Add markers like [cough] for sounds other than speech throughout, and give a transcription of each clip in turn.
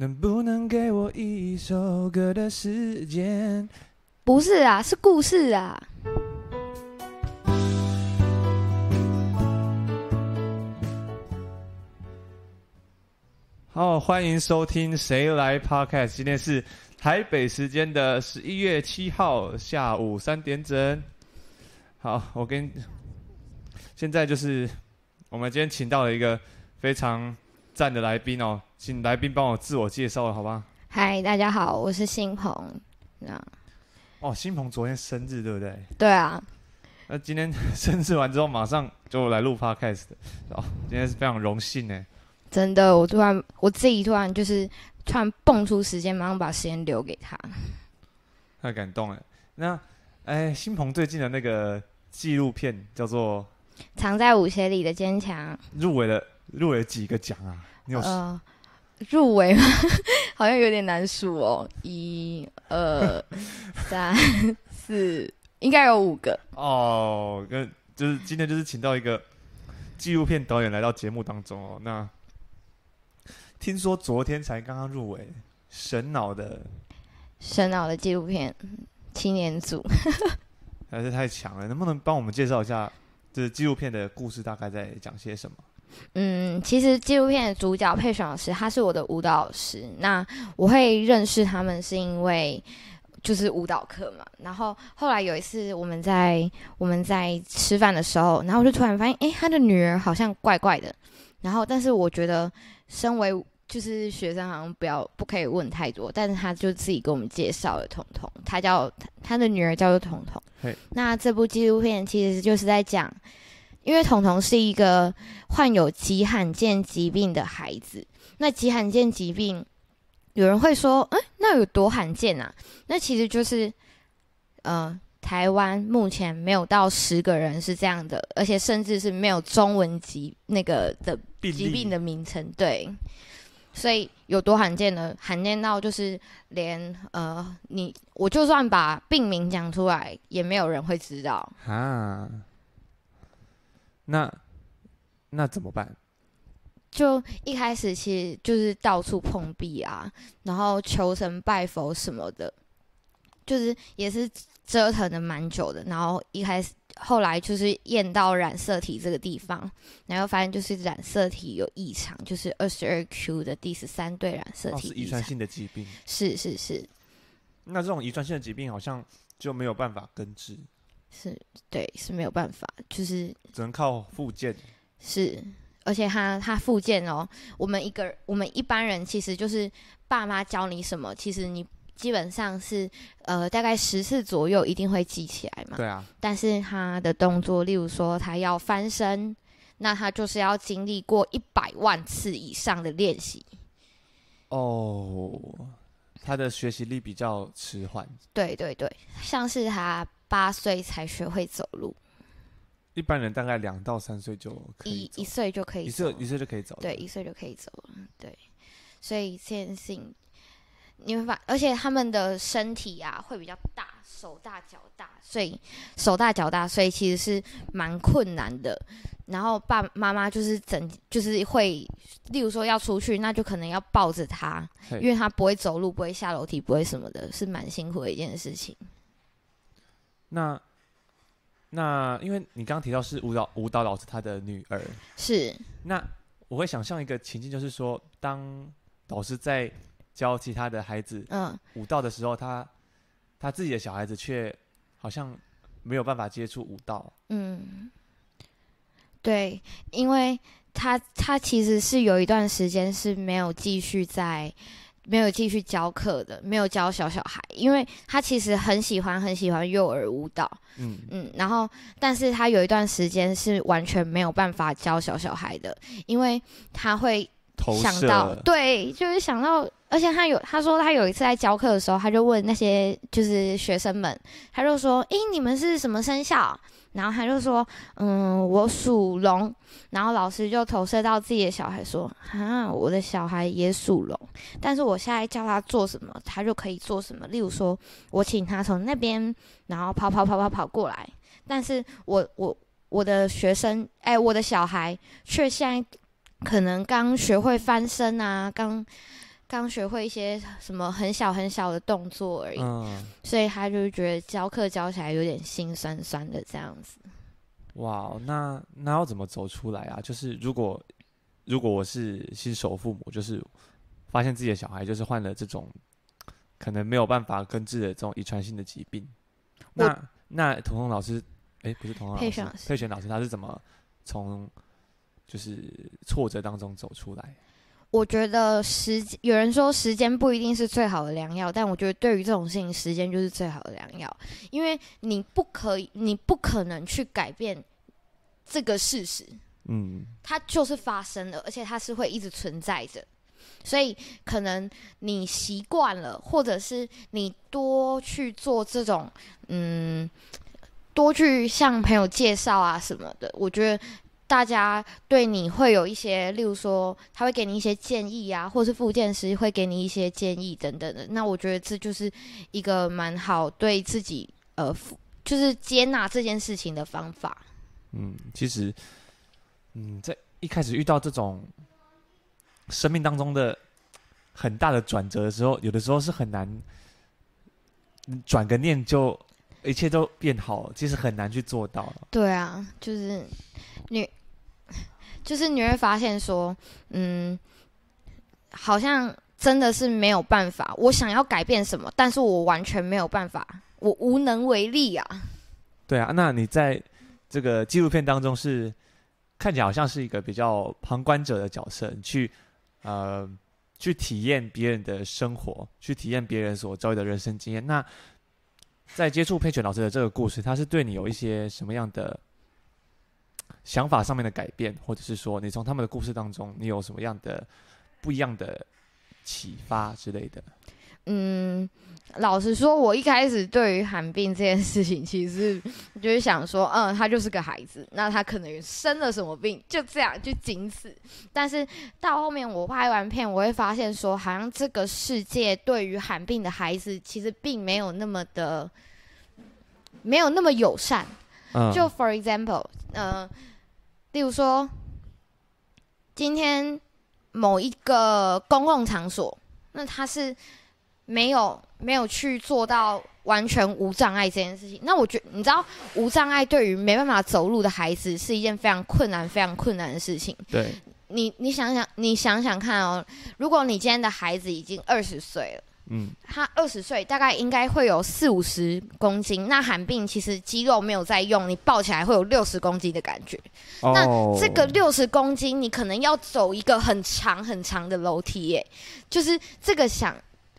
能不能给我一首歌的时间？不是啊，是故事啊。好，欢迎收听《谁来 Podcast》。今天是台北时间的十一月七号下午三点整。好，我跟现在就是我们今天请到了一个非常赞的来宾哦。请来宾帮我自我介绍，好吧？嗨，大家好，我是新鹏。那哦，新鹏昨天生日，对不对？对啊。那今天 [laughs] 生日完之后，马上就来录 podcast 的。哦，今天是非常荣幸呢。真的，我突然我自己突然就是突然蹦出时间，马上把时间留给他。太感动了。那哎，新鹏最近的那个纪录片叫做《藏在舞鞋里的坚强》，入围了，入围几个奖啊？你有？呃入围吗？[laughs] 好像有点难数哦。一、二、[laughs] 三、四，应该有五个哦。跟就是今天就是请到一个纪录片导演来到节目当中哦。那听说昨天才刚刚入围神脑的神脑的纪录片青年组，[laughs] 还是太强了。能不能帮我们介绍一下这纪录片的故事大概在讲些什么？嗯，其实纪录片的主角佩璇老师，他是我的舞蹈老师。那我会认识他们是因为就是舞蹈课嘛。然后后来有一次我们在我们在吃饭的时候，然后我就突然发现，哎，他的女儿好像怪怪的。然后但是我觉得身为就是学生，好像不要不可以问太多。但是他就自己给我们介绍了彤彤，他叫他的女儿叫做彤彤。嘿那这部纪录片其实就是在讲。因为彤彤是一个患有极罕见疾病的孩子，那极罕见疾病，有人会说，嗯，那有多罕见啊？那其实就是，呃，台湾目前没有到十个人是这样的，而且甚至是没有中文疾那个的疾病的名称，对。所以有多罕见呢？罕见到就是连呃，你我就算把病名讲出来，也没有人会知道啊。那那怎么办？就一开始其实就是到处碰壁啊，然后求神拜佛什么的，就是也是折腾的蛮久的。然后一开始后来就是验到染色体这个地方，然后发现就是染色体有异常，就是二十二 Q 的第十三对染色体。哦，是遗传性的疾病。是是是。那这种遗传性的疾病好像就没有办法根治。是对，是没有办法，就是只能靠复健。是，而且他他复健哦，我们一个我们一般人其实就是爸妈教你什么，其实你基本上是呃大概十次左右一定会记起来嘛。对啊。但是他的动作，例如说他要翻身，那他就是要经历过一百万次以上的练习。哦，他的学习力比较迟缓。对对对，像是他。八岁才学会走路，一般人大概两到三岁就可以一一岁就可以，一岁一岁就可以走，对，一岁就可以走了，对。所以这件事情，你会发，而且他们的身体啊会比较大，手大脚大，所以手大脚大，所以其实是蛮困难的。然后爸爸妈妈就是整，就是会，例如说要出去，那就可能要抱着他，因为他不会走路，不会下楼梯，不会什么的，是蛮辛苦的一件事情。那那，因为你刚刚提到是舞蹈舞蹈老师他的女儿是，那我会想象一个情境，就是说，当老师在教其他的孩子嗯舞蹈的时候，嗯、他他自己的小孩子却好像没有办法接触舞蹈。嗯，对，因为他他其实是有一段时间是没有继续在。没有继续教课的，没有教小小孩，因为他其实很喜欢很喜欢幼儿舞蹈，嗯。嗯，然后但是他有一段时间是完全没有办法教小小孩的，因为他会想到，对，就是想到，而且他有他说他有一次在教课的时候，他就问那些就是学生们，他就说，诶，你们是什么生肖？然后他就说：“嗯，我属龙。”然后老师就投射到自己的小孩说：“啊，我的小孩也属龙，但是我现在叫他做什么，他就可以做什么。例如说，我请他从那边，然后跑跑跑跑跑过来。但是我我我的学生，哎，我的小孩却现在可能刚学会翻身啊，刚刚学会一些什么很小很小的动作而已，嗯，所以他就觉得教课教起来有点心酸酸的这样子。哇，那那要怎么走出来啊？就是如果如果我是新手父母，就是发现自己的小孩就是患了这种可能没有办法根治的这种遗传性的疾病，那那彤彤老师，哎、欸，不是彤彤老师，佩璇老师，他是怎么从就是挫折当中走出来？我觉得时间有人说时间不一定是最好的良药，但我觉得对于这种事情，时间就是最好的良药，因为你不可以，你不可能去改变这个事实，嗯，它就是发生了，而且它是会一直存在着，所以可能你习惯了，或者是你多去做这种，嗯，多去向朋友介绍啊什么的，我觉得。大家对你会有一些，例如说，他会给你一些建议啊，或是复健师会给你一些建议等等的。那我觉得这就是一个蛮好对自己呃，就是接纳这件事情的方法。嗯，其实，嗯，在一开始遇到这种生命当中的很大的转折的时候，有的时候是很难，转个念就一切都变好了，其实很难去做到。对啊，就是你。就是你会发现说，嗯，好像真的是没有办法。我想要改变什么，但是我完全没有办法，我无能为力啊。对啊，那你在这个纪录片当中是看起来好像是一个比较旁观者的角色，你去呃去体验别人的生活，去体验别人所遭遇的人生经验。那在接触佩泉老师的这个故事，他是对你有一些什么样的？想法上面的改变，或者是说，你从他们的故事当中，你有什么样的不一样的启发之类的？嗯，老实说，我一开始对于寒病这件事情，其实就是想说，嗯，他就是个孩子，那他可能生了什么病，就这样就仅此。但是到后面我拍完片，我会发现说，好像这个世界对于寒病的孩子，其实并没有那么的，没有那么友善。嗯，就 for example，呃。例如说，今天某一个公共场所，那他是没有没有去做到完全无障碍这件事情。那我觉得，你知道，无障碍对于没办法走路的孩子是一件非常困难、非常困难的事情。对，你你想想，你想想看哦，如果你今天的孩子已经二十岁了。嗯，他二十岁，大概应该会有四五十公斤。那罕病其实肌肉没有在用，你抱起来会有六十公斤的感觉。Oh. 那这个六十公斤，你可能要走一个很长很长的楼梯耶。就是这个想，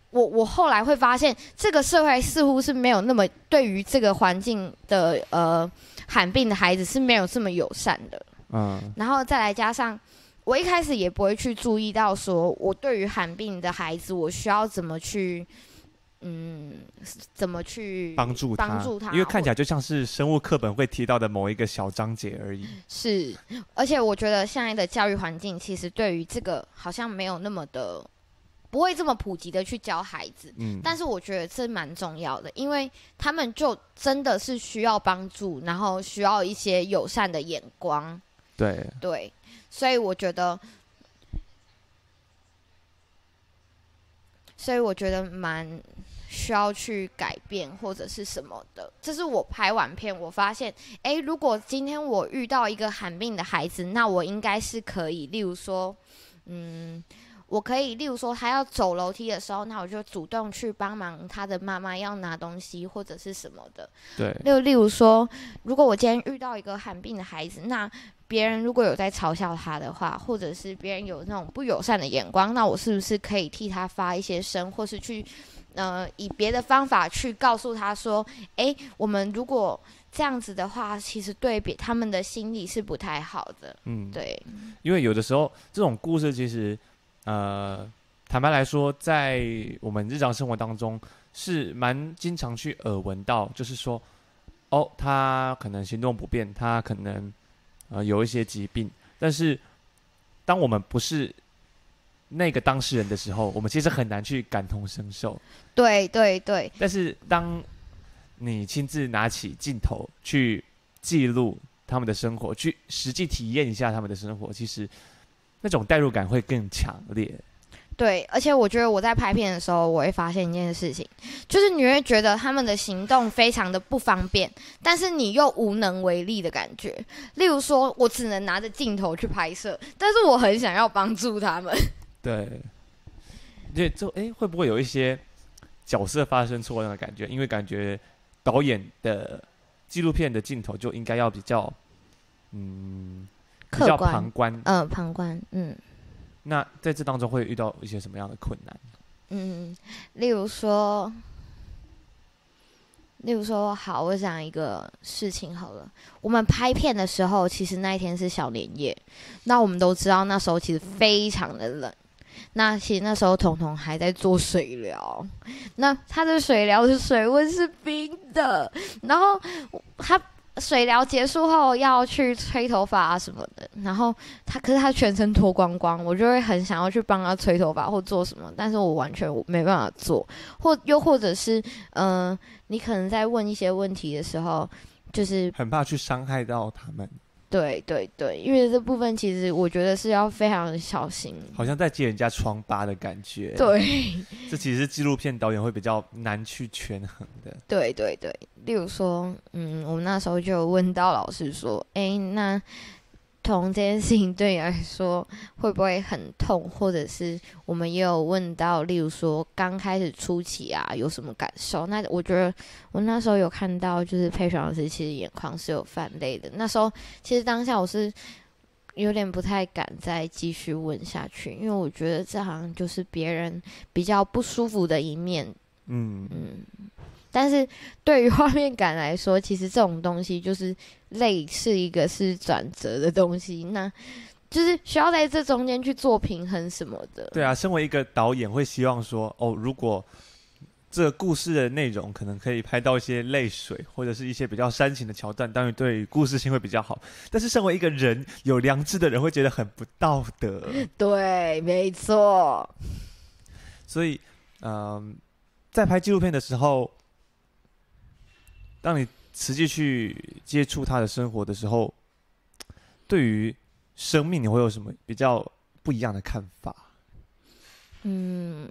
我我后来会发现，这个社会似乎是没有那么对于这个环境的呃罕病的孩子是没有这么友善的。嗯，然后再来加上。我一开始也不会去注意到，说我对于罕病的孩子，我需要怎么去，嗯，怎么去帮助他，帮助他，因为看起来就像是生物课本会提到的某一个小章节而已。是，而且我觉得现在的教育环境其实对于这个好像没有那么的，不会这么普及的去教孩子。嗯，但是我觉得这蛮重要的，因为他们就真的是需要帮助，然后需要一些友善的眼光。对，对。所以我觉得，所以我觉得蛮需要去改变或者是什么的。这是我拍完片，我发现，哎，如果今天我遇到一个寒病的孩子，那我应该是可以，例如说，嗯。我可以，例如说，他要走楼梯的时候，那我就主动去帮忙他的妈妈要拿东西或者是什么的。对。就例如说，如果我今天遇到一个罕病的孩子，那别人如果有在嘲笑他的话，或者是别人有那种不友善的眼光，那我是不是可以替他发一些声，或是去，呃，以别的方法去告诉他说，诶，我们如果这样子的话，其实对比他们的心理是不太好的。嗯，对。因为有的时候这种故事其实。呃，坦白来说，在我们日常生活当中是蛮经常去耳闻到，就是说，哦，他可能行动不便，他可能呃有一些疾病，但是当我们不是那个当事人的时候，我们其实很难去感同身受。对对对。但是当你亲自拿起镜头去记录他们的生活，去实际体验一下他们的生活，其实。那种代入感会更强烈。对，而且我觉得我在拍片的时候，我会发现一件事情，就是你会觉得他们的行动非常的不方便，但是你又无能为力的感觉。例如说，我只能拿着镜头去拍摄，但是我很想要帮助他们。对，对，就哎，会不会有一些角色发生错样的感觉？因为感觉导演的纪录片的镜头就应该要比较，嗯，比较旁观，嗯、呃，旁观，嗯。那在这当中会遇到一些什么样的困难？嗯，例如说，例如说，好，我讲一个事情好了。我们拍片的时候，其实那一天是小年夜，那我们都知道那时候其实非常的冷。那其实那时候彤彤还在做水疗，那他的水疗的水温是冰的，然后他。水疗结束后要去吹头发啊什么的，然后他可是他全身脱光光，我就会很想要去帮他吹头发或做什么，但是我完全没办法做，或又或者是嗯、你可能在问一些问题的时候，就是很怕去伤害到他们。对对对，因为这部分其实我觉得是要非常小心，好像在揭人家疮疤的感觉。对，这其实是纪录片导演会比较难去权衡的。对对对，例如说，嗯，我们那时候就有问到老师说，哎，那。同这件事情对你来说会不会很痛？或者是我们也有问到，例如说刚开始初期啊，有什么感受？那我觉得我那时候有看到，就是佩璇老师其实眼眶是有泛泪的。那时候其实当下我是有点不太敢再继续问下去，因为我觉得这好像就是别人比较不舒服的一面。嗯嗯。但是对于画面感来说，其实这种东西就是泪是一个是转折的东西，那就是需要在这中间去做平衡什么的。对啊，身为一个导演，会希望说，哦，如果这个故事的内容可能可以拍到一些泪水，或者是一些比较煽情的桥段，当然对于故事性会比较好。但是身为一个人有良知的人，会觉得很不道德。[laughs] 对，没错。所以，嗯、呃，在拍纪录片的时候。当你实际去接触他的生活的时候，对于生命你会有什么比较不一样的看法？嗯，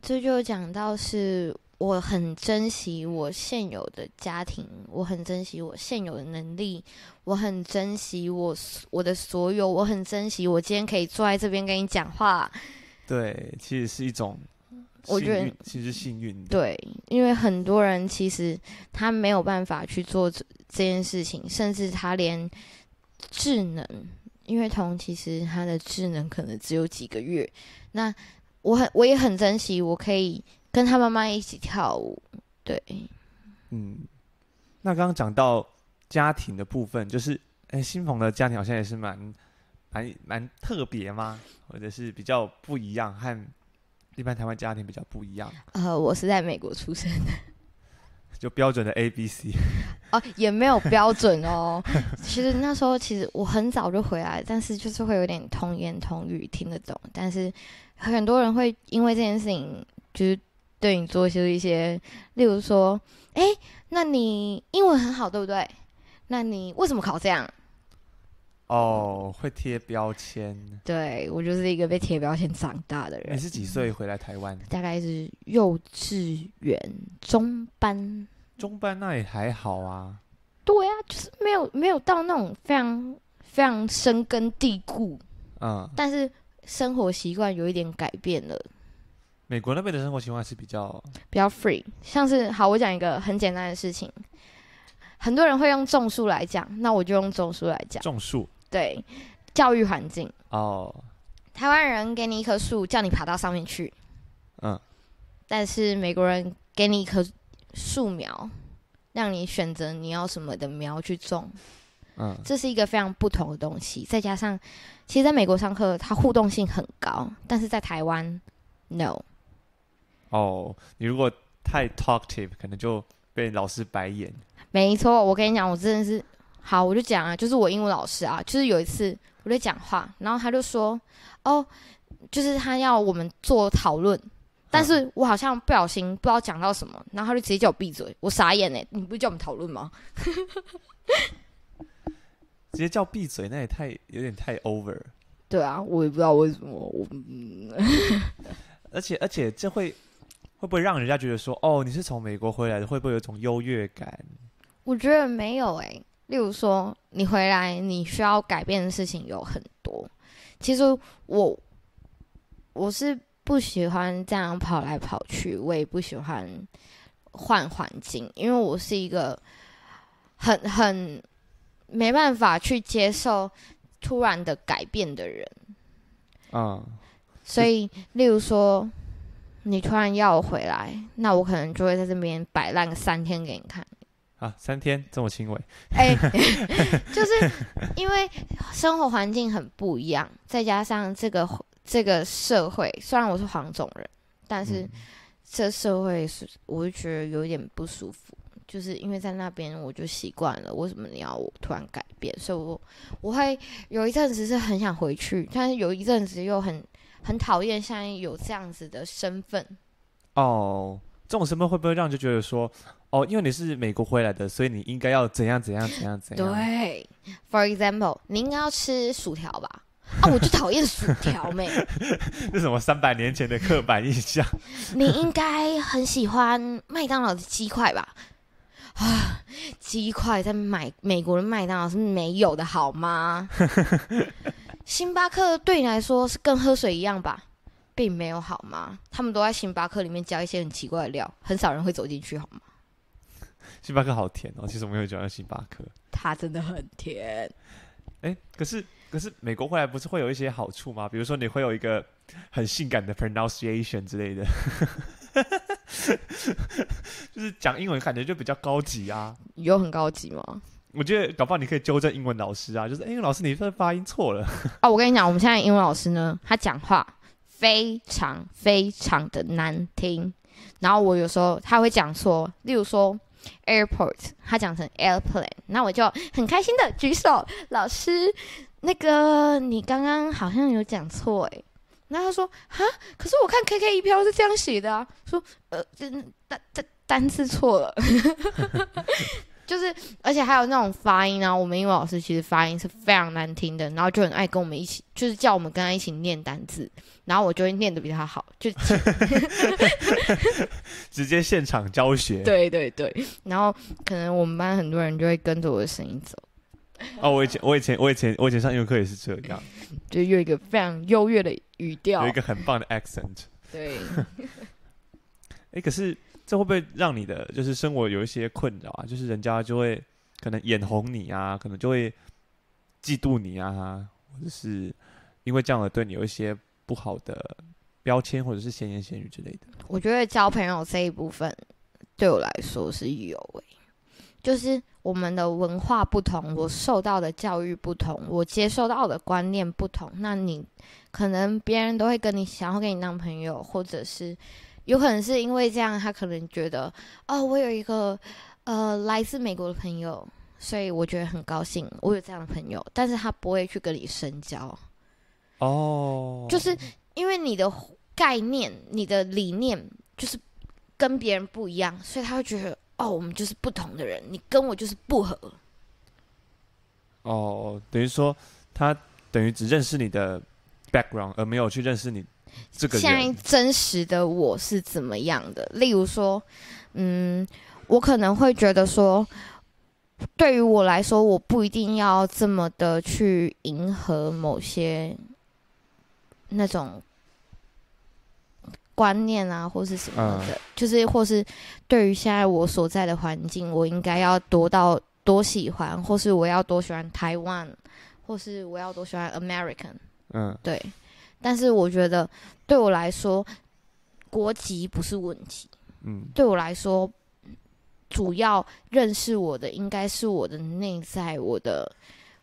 这就讲到是我很珍惜我现有的家庭，我很珍惜我现有的能力，我很珍惜我我的所有，我很珍惜我今天可以坐在这边跟你讲话。对，其实是一种。我觉得其实幸运的，对，因为很多人其实他没有办法去做这这件事情，甚至他连智能，因为童其实他的智能可能只有几个月。那我很我也很珍惜，我可以跟他妈妈一起跳舞。对，嗯，那刚刚讲到家庭的部分，就是哎，新朋的家庭好像也是蛮蛮蛮特别吗？或者是比较不一样和。一般台湾家庭比较不一样。呃，我是在美国出生的，就标准的 A B C。[laughs] 哦，也没有标准哦。其实那时候其实我很早就回来，但是就是会有点童言童语听得懂。但是很多人会因为这件事情，就是对你做出一些，例如说，哎，那你英文很好，对不对？那你为什么考这样？哦，会贴标签。对，我就是一个被贴标签长大的人。你是几岁回来台湾？大概是幼稚园中班。中班那也还好啊。对啊，就是没有没有到那种非常非常深根蒂固。嗯。但是生活习惯有一点改变了。美国那边的生活习惯是比较比较 free，像是好，我讲一个很简单的事情。很多人会用种树来讲，那我就用种树来讲。种树。对，教育环境哦。台湾人给你一棵树，叫你爬到上面去。嗯。但是美国人给你一棵树苗，让你选择你要什么的苗去种。嗯。这是一个非常不同的东西。再加上，其实在美国上课，它互动性很高，但是在台湾，no。哦，你如果太 talkative，可能就被老师白眼。没错，我跟你讲，我真的是。好，我就讲啊，就是我英文老师啊，就是有一次我在讲话，然后他就说，哦，就是他要我们做讨论，但是我好像不小心不知道讲到什么，然后他就直接叫我闭嘴，我傻眼哎，你不是叫我们讨论吗？[laughs] 直接叫闭嘴，那也太有点太 over。对啊，我也不知道为什么我。嗯、[laughs] 而且而且这会会不会让人家觉得说，哦，你是从美国回来的，会不会有一种优越感？我觉得没有哎、欸。例如说，你回来你需要改变的事情有很多。其实我我是不喜欢这样跑来跑去，我也不喜欢换环境，因为我是一个很很没办法去接受突然的改变的人。嗯，所以例如说，你突然要我回来，那我可能就会在这边摆烂个三天给你看。啊，三天这么轻微？哎、欸，[laughs] 就是因为生活环境很不一样，再加上这个这个社会，虽然我是黄种人，但是这社会是我就觉得有点不舒服，就是因为在那边我就习惯了，为什么你要我突然改变？所以我我会有一阵子是很想回去，但是有一阵子又很很讨厌现在有这样子的身份。哦，这种身份会不会让人就觉得说？哦，因为你是美国回来的，所以你应该要怎样怎样怎样怎样。对，For example，你应该要吃薯条吧？啊，我就讨厌薯条妹。[laughs] 这什么三百年前的刻板印象？[laughs] 你应该很喜欢麦当劳的鸡块吧？啊，鸡块在买美国的麦当劳是没有的好吗？[laughs] 星巴克对你来说是跟喝水一样吧？并没有好吗？他们都在星巴克里面加一些很奇怪的料，很少人会走进去好吗？星巴克好甜哦，其实我没有喜欢星巴克。它真的很甜。哎、欸，可是可是美国回来不是会有一些好处吗？比如说你会有一个很性感的 pronunciation 之类的，[laughs] 就是讲英文感觉就比较高级啊。有很高级吗？我觉得搞不好你可以纠正英文老师啊，就是英文老师你这发音错了。啊，我跟你讲，我们现在英文老师呢，他讲话非常非常的难听，然后我有时候他会讲错，例如说。Airport，他讲成 airplane，那我就很开心的举手，老师，那个你刚刚好像有讲错诶。那他说哈，可是我看 KK 一飘是这样写的啊，说呃，单单单单字错了。就是，而且还有那种发音啊，我们英文老师其实发音是非常难听的，然后就很爱跟我们一起，就是叫我们跟他一起念单字，然后我就会念的比他好，就直接现场教学。[laughs] 对对对，然后可能我们班很多人就会跟着我的声音走。哦，我以前我以前我以前我以前上英文课也是这样，[laughs] 就有一个非常优越的语调，有一个很棒的 accent。对。[laughs] 哎，可是。这会不会让你的就是生活有一些困扰啊？就是人家就会可能眼红你啊，可能就会嫉妒你啊，或者是因为这样而对你有一些不好的标签，或者是闲言闲语之类的。我觉得交朋友这一部分对我来说是有诶、就是我们的文化不同，我受到的教育不同，我接受到的观念不同，那你可能别人都会跟你想要跟你当朋友，或者是。有可能是因为这样，他可能觉得，哦，我有一个呃来自美国的朋友，所以我觉得很高兴，我有这样的朋友。但是他不会去跟你深交，哦，就是因为你的概念、你的理念就是跟别人不一样，所以他会觉得，哦，我们就是不同的人，你跟我就是不合。哦，等于说他等于只认识你的 background，而没有去认识你。这个现在真实的我是怎么样的？例如说，嗯，我可能会觉得说，对于我来说，我不一定要这么的去迎合某些那种观念啊，或是什么的，嗯、就是或是对于现在我所在的环境，我应该要多到多喜欢，或是我要多喜欢台湾，或是我要多喜欢 American，嗯，对。但是我觉得，对我来说，国籍不是问题。嗯，对我来说，主要认识我的应该是我的内在，我的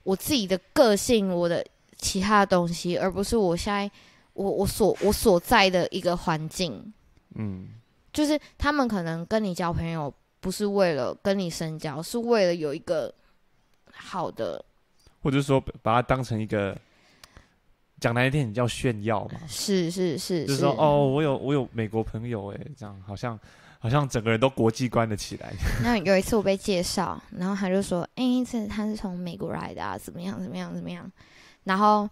我自己的个性，我的其他的东西，而不是我现在我我所我所在的一个环境。嗯，就是他们可能跟你交朋友，不是为了跟你深交，是为了有一个好的，或者说把它当成一个。讲难听点，你叫炫耀嘛？是是是，就是说哦，我有我有美国朋友哎，这样好像好像整个人都国际观了起来。[laughs] 那有一次我被介绍，然后他就说：“哎，这他是从美国来的啊，怎么样怎么样怎么样？”然后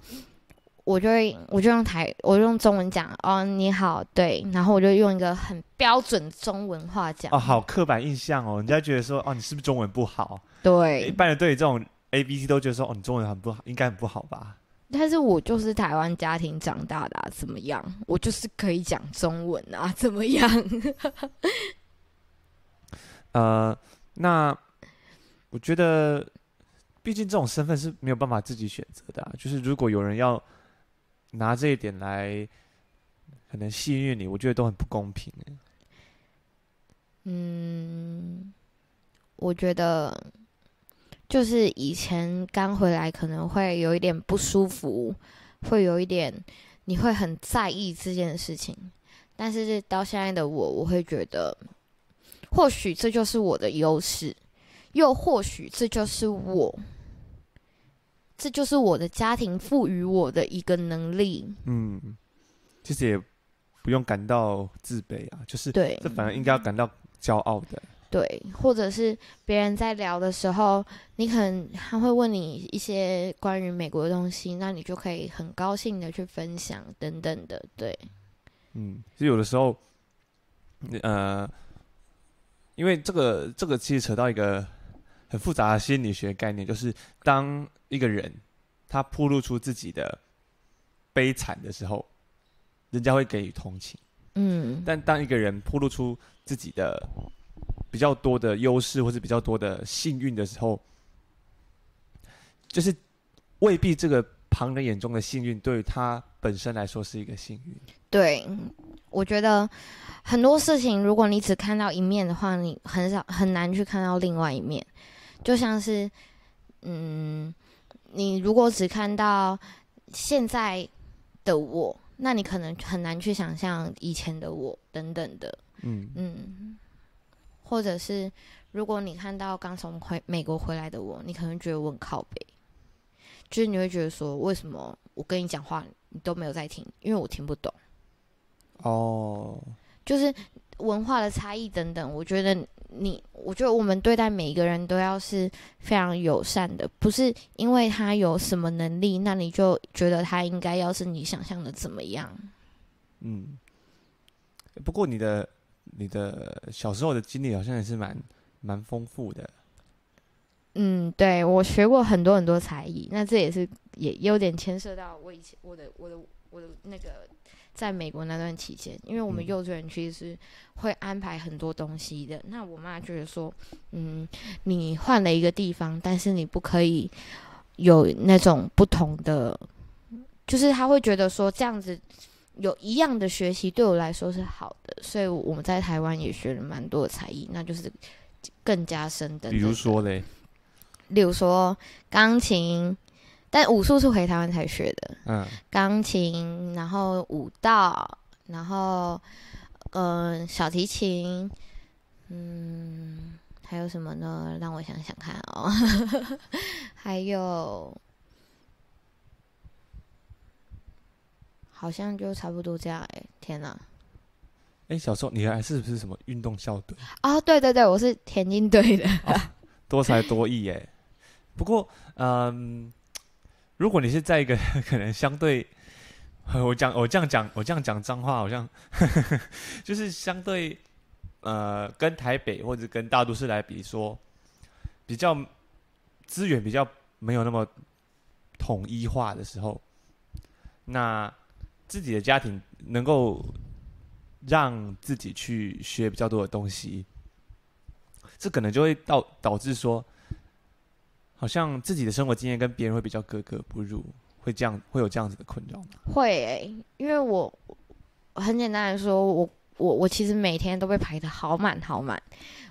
我就会我就用台我就用中文讲哦，你好，对，然后我就用一个很标准中文话讲哦，好刻板印象哦，人家觉得说哦，你是不是中文不好？对，一般人对这种 A B C 都觉得说哦，你中文很不好，应该很不好吧？但是我就是台湾家庭长大的，啊，怎么样？我就是可以讲中文啊，怎么样？[laughs] 呃，那我觉得，毕竟这种身份是没有办法自己选择的，啊。就是如果有人要拿这一点来可能戏谑你，我觉得都很不公平。嗯，我觉得。就是以前刚回来可能会有一点不舒服，会有一点你会很在意这件事情，但是到现在的我，我会觉得，或许这就是我的优势，又或许这就是我，这就是我的家庭赋予我的一个能力。嗯，其实也不用感到自卑啊，就是对，这反而应该要感到骄傲的。对，或者是别人在聊的时候，你可能他会问你一些关于美国的东西，那你就可以很高兴的去分享等等的。对，嗯，其实有的时候，呃，因为这个这个其实扯到一个很复杂的心理学概念，就是当一个人他铺露出自己的悲惨的时候，人家会给予同情。嗯，但当一个人铺露出自己的比较多的优势，或是比较多的幸运的时候，就是未必这个旁人眼中的幸运，对于他本身来说是一个幸运。对，我觉得很多事情，如果你只看到一面的话，你很少很难去看到另外一面。就像是，嗯，你如果只看到现在的我，那你可能很难去想象以前的我等等的。嗯嗯。或者是，如果你看到刚从回美国回来的我，你可能觉得我很靠北，就是你会觉得说，为什么我跟你讲话你都没有在听？因为我听不懂。哦，就是文化的差异等等，我觉得你，我觉得我们对待每一个人都要是非常友善的，不是因为他有什么能力，那你就觉得他应该要是你想象的怎么样？嗯，不过你的。你的小时候的经历好像也是蛮蛮丰富的。嗯，对，我学过很多很多才艺，那这也是也有点牵涉到我以前我的我的我的那个在美国那段期间，因为我们幼稚园其实是会安排很多东西的。嗯、那我妈觉得说，嗯，你换了一个地方，但是你不可以有那种不同的，就是她会觉得说这样子。有一样的学习对我来说是好的，所以我们在台湾也学了蛮多的才艺，那就是更加深的。比如说嘞，例如说钢琴，但武术是回台湾才学的。嗯，钢琴，然后舞蹈，然后嗯、呃，小提琴，嗯，还有什么呢？让我想想看哦，[laughs] 还有。好像就差不多这样哎、欸，天哪！哎、欸，小时候你还是不是什么运动校队？哦，对对对，我是田径队的、哦，多才多艺哎。不过，嗯，如果你是在一个 [laughs] 可能相对，我讲我这样讲我这样讲脏话，好像呵呵 [laughs] 就是相对呃，跟台北或者跟大都市来比说，比较资源比较没有那么统一化的时候，那。自己的家庭能够让自己去学比较多的东西，这可能就会导导致说，好像自己的生活经验跟别人会比较格格不入，会这样会有这样子的困扰吗？会、因为我很简单来说，我我我其实每天都被排得好满好满。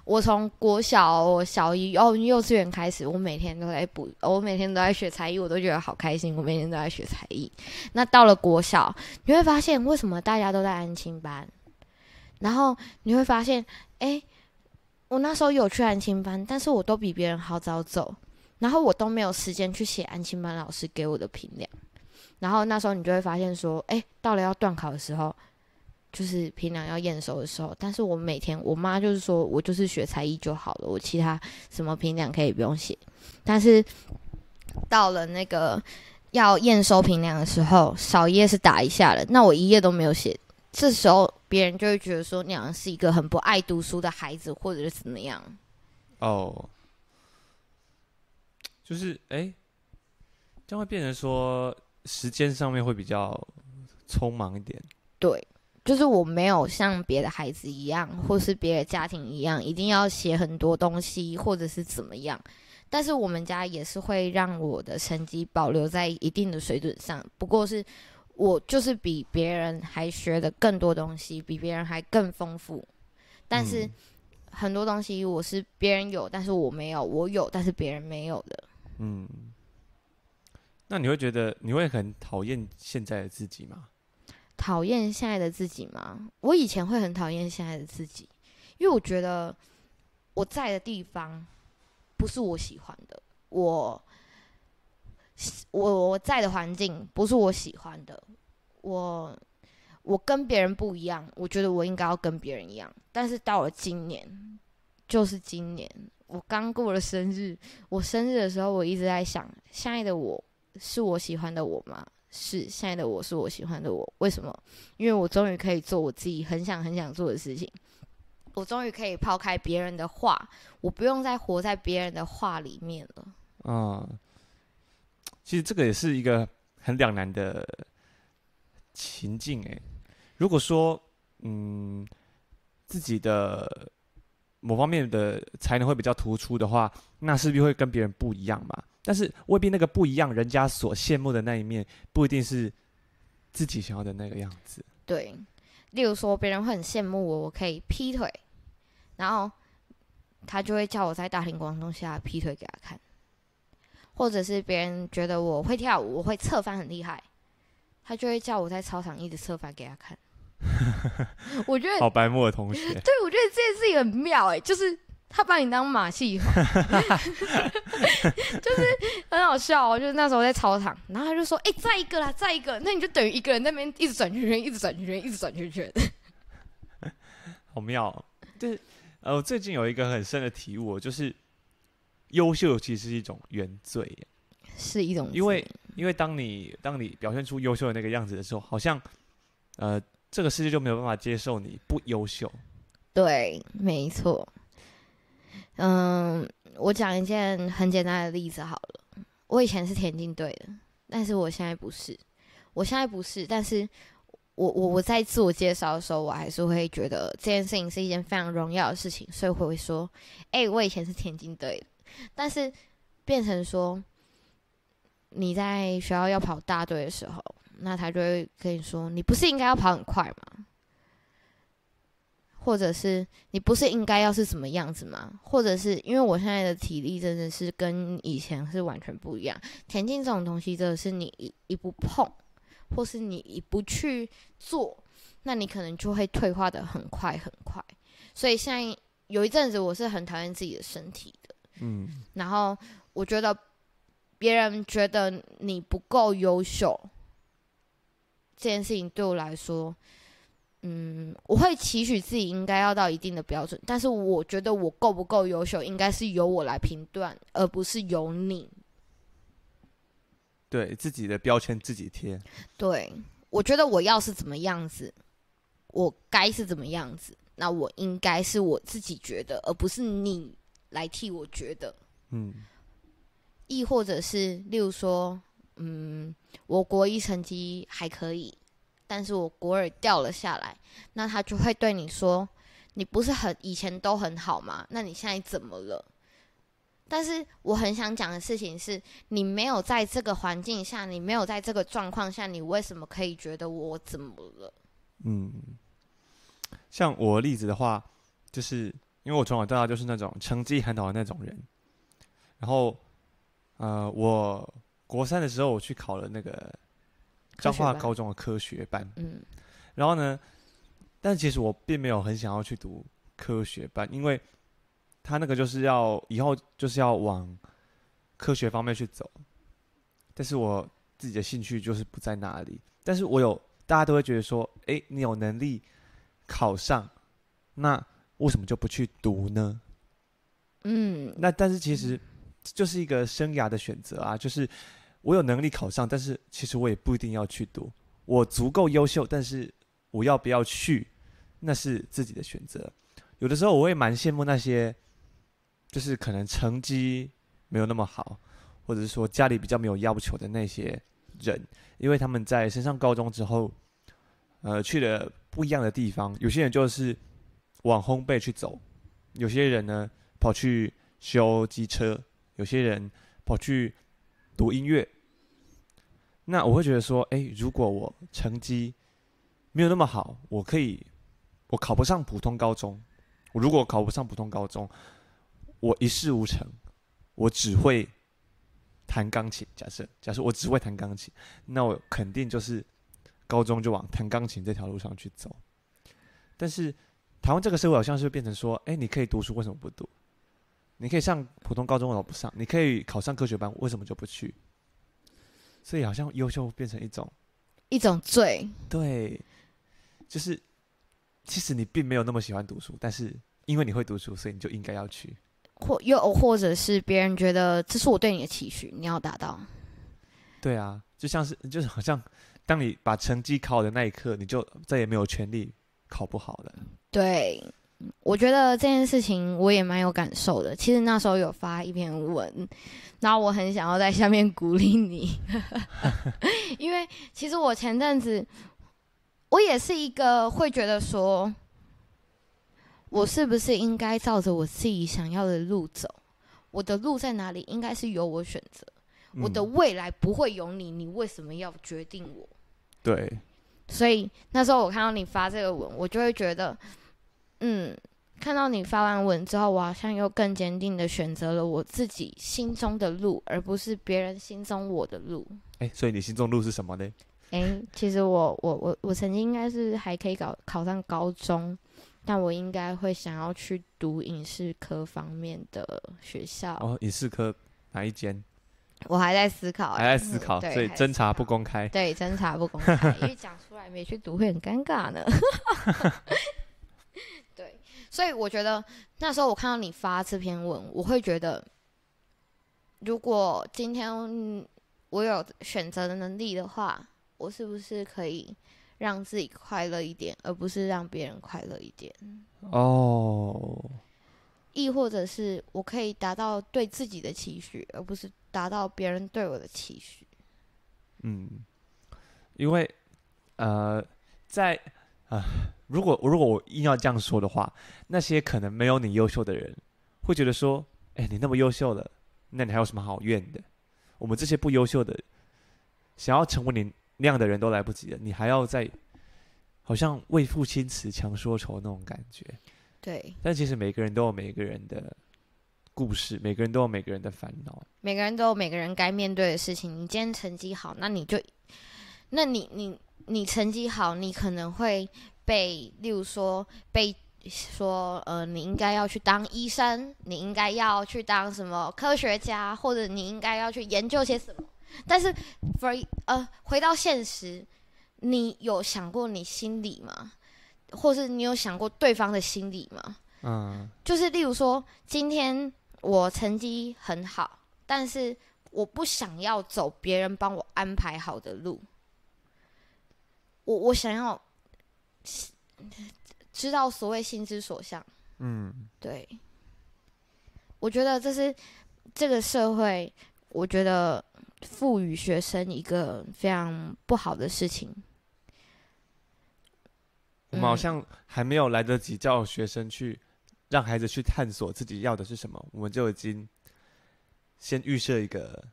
我从国小、小一哦幼稚园开始，我每天都在补，我每天都在学才艺，我都觉得好开心。我每天都在学才艺。那到了国小，你会发现为什么大家都在安亲班？然后你会发现，哎，我那时候有去安亲班，但是我都比别人好早走，然后我都没有时间去写安亲班老师给我的评量。然后那时候你就会发现说，哎，到了要段考的时候。就是平常要验收的时候，但是我每天我妈就是说我就是学才艺就好了，我其他什么评量可以不用写。但是到了那个要验收评量的时候，少一页是打一下了，那我一页都没有写，这时候别人就会觉得说你好像是一个很不爱读书的孩子，或者是怎么样。哦，就是哎、欸，这样会变成说时间上面会比较匆忙一点。对。就是我没有像别的孩子一样，或是别的家庭一样，一定要写很多东西，或者是怎么样。但是我们家也是会让我的成绩保留在一定的水准上。不过是我就是比别人还学的更多东西，比别人还更丰富。但是很多东西我是别人有，但是我没有；我有，但是别人没有的。嗯。那你会觉得你会很讨厌现在的自己吗？讨厌现在的自己吗？我以前会很讨厌现在的自己，因为我觉得我在的地方不是我喜欢的，我我我在的环境不是我喜欢的，我我跟别人不一样，我觉得我应该要跟别人一样。但是到了今年，就是今年，我刚过了生日，我生日的时候，我一直在想，现在的我是我喜欢的我吗？是现在的我，是我喜欢的我。为什么？因为我终于可以做我自己很想很想做的事情。我终于可以抛开别人的话，我不用再活在别人的话里面了。嗯，其实这个也是一个很两难的情境诶。如果说，嗯，自己的某方面的才能会比较突出的话，那势必会跟别人不一样嘛。但是未必那个不一样，人家所羡慕的那一面，不一定是自己想要的那个样子。对，例如说别人会很羡慕我，我可以劈腿，然后他就会叫我在大庭广众下劈腿给他看，或者是别人觉得我会跳舞，我会侧翻很厉害，他就会叫我在操场一直侧翻给他看。[laughs] 我觉得好白目的同学，[laughs] 对，我觉得这件事情很妙哎，就是。他把你当马戏团，[laughs] 就是很好笑哦。就是那时候在操场，然后他就说：“哎、欸，再一个啦，再一个。”那你就等于一个人在那边一直转圈圈，一直转圈圈，一直转圈圈。好妙、哦！对，呃，我最近有一个很深的体悟，就是优秀其实是一种原罪，是一种。因为，因为当你当你表现出优秀的那个样子的时候，好像呃，这个世界就没有办法接受你不优秀。对，没错。嗯，我讲一件很简单的例子好了。我以前是田径队的，但是我现在不是。我现在不是，但是我我我在自我介绍的时候，我还是会觉得这件事情是一件非常荣耀的事情，所以我会说：“哎、我以前是田径队的。”但是变成说你在学校要跑大队的时候，那他就会跟你说：“你不是应该要跑很快吗？”或者是你不是应该要是什么样子吗？或者是因为我现在的体力真的是跟以前是完全不一样。田径这种东西真的是你一一不碰，或是你一不去做，那你可能就会退化的很快很快。所以现在有一阵子我是很讨厌自己的身体的，嗯，然后我觉得别人觉得你不够优秀，这件事情对我来说。嗯，我会期许自己应该要到一定的标准，但是我觉得我够不够优秀，应该是由我来评断，而不是由你。对，自己的标签自己贴。对，我觉得我要是怎么样子，我该是怎么样子，那我应该是我自己觉得，而不是你来替我觉得。嗯。亦或者是，例如说，嗯，我国一成绩还可以。但是我国二掉了下来，那他就会对你说：“你不是很以前都很好吗？那你现在怎么了？”但是我很想讲的事情是，你没有在这个环境下，你没有在这个状况下，你为什么可以觉得我怎么了？嗯，像我的例子的话，就是因为我从小到大就是那种成绩很好的那种人，然后，呃，我国三的时候我去考了那个。彰化高中的科学班，嗯，然后呢，但其实我并没有很想要去读科学班，因为他那个就是要以后就是要往科学方面去走，但是我自己的兴趣就是不在那里。但是我有大家都会觉得说，哎，你有能力考上，那为什么就不去读呢？嗯，那但是其实就是一个生涯的选择啊，就是。我有能力考上，但是其实我也不一定要去读。我足够优秀，但是我要不要去，那是自己的选择。有的时候我会蛮羡慕那些，就是可能成绩没有那么好，或者是说家里比较没有要求的那些人，因为他们在升上高中之后，呃，去了不一样的地方。有些人就是往烘焙去走，有些人呢跑去修机车，有些人跑去读音乐。那我会觉得说，诶，如果我成绩没有那么好，我可以，我考不上普通高中。我如果考不上普通高中，我一事无成，我只会弹钢琴。假设，假设我只会弹钢琴，那我肯定就是高中就往弹钢琴这条路上去走。但是台湾这个社会好像是变成说，诶，你可以读书，为什么不读？你可以上普通高中，为什么不上？你可以考上科学班，为什么就不去？所以好像优秀变成一种一种罪，对，就是其实你并没有那么喜欢读书，但是因为你会读书，所以你就应该要去，或又或者是别人觉得这是我对你的期许，你要达到。对啊，就像是就是好像当你把成绩考的那一刻，你就再也没有权利考不好了。对。我觉得这件事情我也蛮有感受的。其实那时候有发一篇文，然后我很想要在下面鼓励你，[laughs] 因为其实我前阵子我也是一个会觉得说，我是不是应该照着我自己想要的路走？我的路在哪里？应该是由我选择。我的未来不会有你，你为什么要决定我？对。所以那时候我看到你发这个文，我就会觉得。嗯，看到你发完文之后，我好像又更坚定的选择了我自己心中的路，而不是别人心中我的路。哎，所以你心中路是什么呢？哎，其实我我我我曾经应该是还可以考考上高中，但我应该会想要去读影视科方面的学校。哦，影视科哪一间？我还在思考，还在思考，嗯、所以侦查不公开。对，侦查不公开，因为讲出来没去读会很尴尬呢。[laughs] 所以我觉得那时候我看到你发这篇文，我会觉得，如果今天我有选择的能力的话，我是不是可以让自己快乐一点，而不是让别人快乐一点？哦，亦或者是我可以达到对自己的期许，而不是达到别人对我的期许？嗯，因为呃，在啊。呃如果如果我硬要这样说的话，那些可能没有你优秀的人，会觉得说：“哎，你那么优秀了，那你还有什么好怨的？我们这些不优秀的，想要成为你那样的人都来不及了，你还要再好像为赋新词强说愁那种感觉。”对。但其实每个人都有每个人的故事，每个人都有每个人的烦恼，每个人都有每个人该面对的事情。你今天成绩好，那你就，那你你你成绩好，你可能会。被，例如说被说，呃，你应该要去当医生，你应该要去当什么科学家，或者你应该要去研究些什么。但是，for 呃，回到现实，你有想过你心里吗？或是你有想过对方的心理吗？嗯，就是例如说，今天我成绩很好，但是我不想要走别人帮我安排好的路，我我想要。知道所谓心之所向，嗯，对，我觉得这是这个社会，我觉得赋予学生一个非常不好的事情。我们好像还没有来得及叫学生去让孩子去探索自己要的是什么，我们就已经先预设一个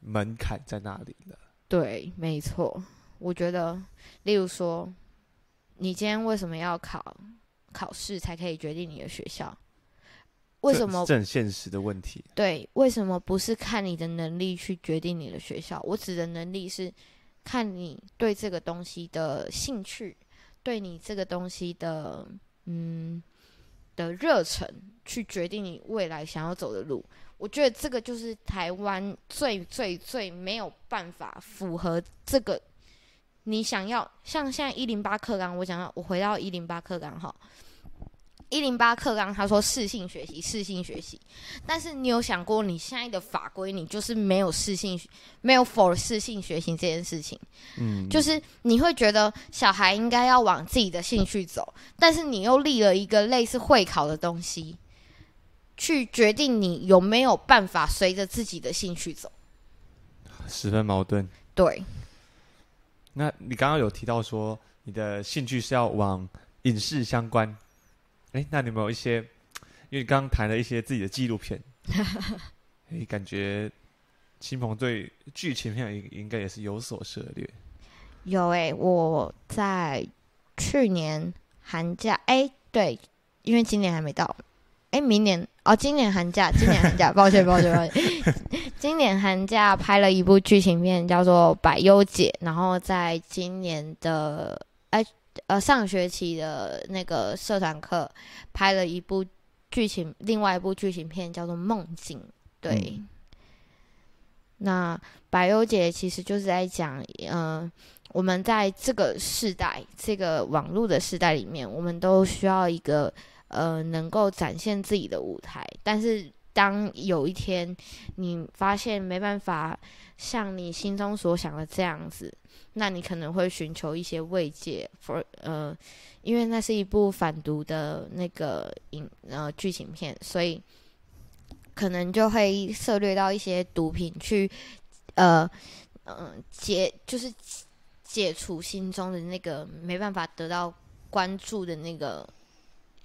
门槛在那里了。对，没错，我觉得，例如说。你今天为什么要考考试才可以决定你的学校？为什么？这很现实的问题。对，为什么不是看你的能力去决定你的学校？我指的能力是看你对这个东西的兴趣，对你这个东西的嗯的热忱，去决定你未来想要走的路。我觉得这个就是台湾最最最没有办法符合这个。你想要像现在一零八课纲，我讲到我回到一零八课纲哈，一零八课纲他说适性学习，适性学习，但是你有想过，你现在的法规，你就是没有适性，没有 for 适性学习这件事情，嗯，就是你会觉得小孩应该要往自己的兴趣走，但是你又立了一个类似会考的东西，去决定你有没有办法随着自己的兴趣走，十分矛盾。对，那你刚刚有提到说你的兴趣是要往影视相关。哎，那你有没有一些？因为刚刚谈了一些自己的纪录片，哎，感觉亲朋对剧情片应应该也是有所涉猎。有哎，我在去年寒假，哎，对，因为今年还没到，哎，明年哦，今年寒假，今年寒假，抱歉，抱歉，抱歉，今年寒假拍了一部剧情片，叫做《百忧姐》，然后在今年的哎。呃，上学期的那个社团课拍了一部剧情，另外一部剧情片叫做《梦境》。对，嗯、那百优姐其实就是在讲，嗯、呃，我们在这个时代，这个网络的时代里面，我们都需要一个呃能够展现自己的舞台。但是，当有一天你发现没办法像你心中所想的这样子。那你可能会寻求一些慰藉，for 呃，因为那是一部反毒的那个影呃剧情片，所以可能就会涉猎到一些毒品去，呃嗯、呃、解就是解除心中的那个没办法得到关注的那个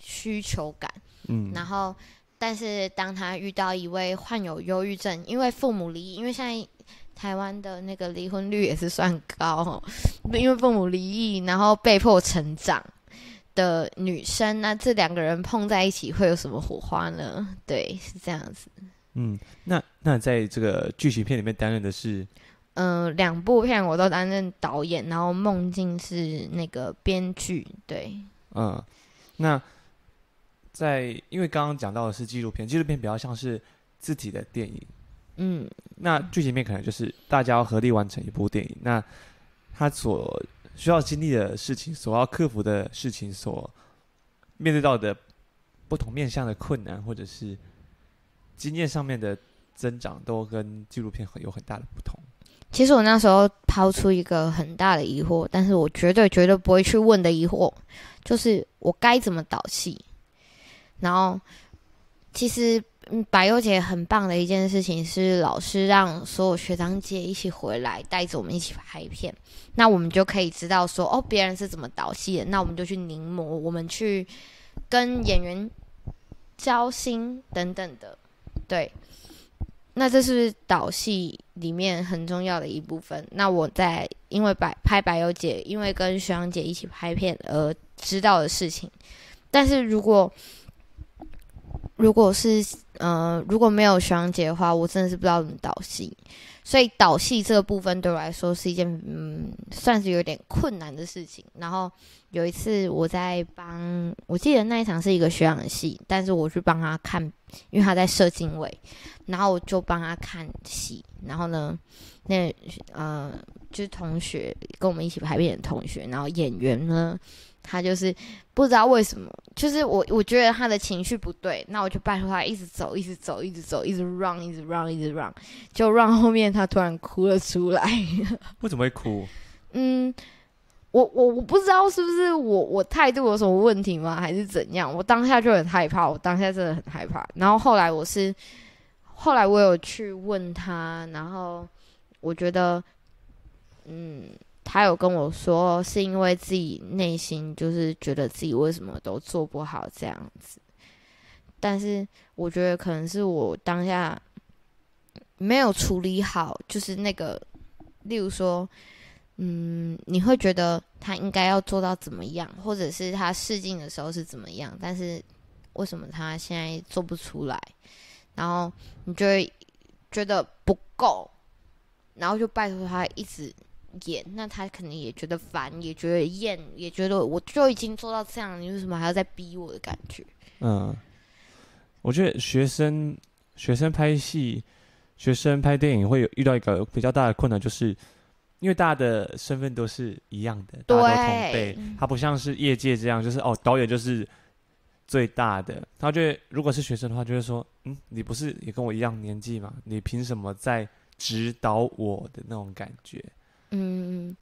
需求感，嗯，然后但是当他遇到一位患有忧郁症，因为父母离异，因为现在。台湾的那个离婚率也是算高，[laughs] 因为父母离异，然后被迫成长的女生，那这两个人碰在一起会有什么火花呢？对，是这样子。嗯，那那在这个剧情片里面担任的是，嗯、呃，两部片我都担任导演，然后梦境是那个编剧。对，嗯，那在因为刚刚讲到的是纪录片，纪录片比较像是自己的电影。嗯，那剧情片可能就是大家要合力完成一部电影，那他所需要经历的事情，所要克服的事情，所面对到的不同面向的困难，或者是经验上面的增长，都跟纪录片很有很大的不同。其实我那时候抛出一个很大的疑惑，但是我绝对绝对不会去问的疑惑，就是我该怎么导戏？然后其实。嗯，百忧解很棒的一件事情是，老师让所有学长姐一起回来，带着我们一起拍片。那我们就可以知道说，哦，别人是怎么导戏的，那我们就去临摹，我们去跟演员交心等等的。对，那这是导戏里面很重要的一部分。那我在因为百拍百忧解，因为跟学长姐一起拍片而知道的事情。但是如果如果是呃，如果没有学长姐的话，我真的是不知道怎么导戏。所以导戏这个部分对我来说是一件嗯，算是有点困难的事情。然后有一次我在帮，我记得那一场是一个学长的戏，但是我去帮他看，因为他在社经委，然后我就帮他看戏。然后呢，那呃，就是同学跟我们一起排练的同学，然后演员呢。他就是不知道为什么，就是我我觉得他的情绪不对，那我就拜托他一直走，一直走，一直走，一直 run，一直 run，一直 run，就 run 后面他突然哭了出来。[laughs] 为什么会哭？嗯，我我我不知道是不是我我态度有什么问题吗？还是怎样？我当下就很害怕，我当下真的很害怕。然后后来我是，后来我有去问他，然后我觉得，嗯。他有跟我说，是因为自己内心就是觉得自己为什么都做不好这样子，但是我觉得可能是我当下没有处理好，就是那个，例如说，嗯，你会觉得他应该要做到怎么样，或者是他试镜的时候是怎么样，但是为什么他现在做不出来，然后你就会觉得不够，然后就拜托他一直。演，那他可能也觉得烦，也觉得厌，也觉得我就已经做到这样，你为什么还要再逼我的感觉？嗯，我觉得学生学生拍戏，学生拍电影会有遇到一个比较大的困难，就是因为大家的身份都是一样的，大家都同辈，他不像是业界这样，就是哦，导演就是最大的。他觉得如果是学生的话，就会说，嗯，你不是也跟我一样年纪吗？你凭什么在指导我的那种感觉？嗯，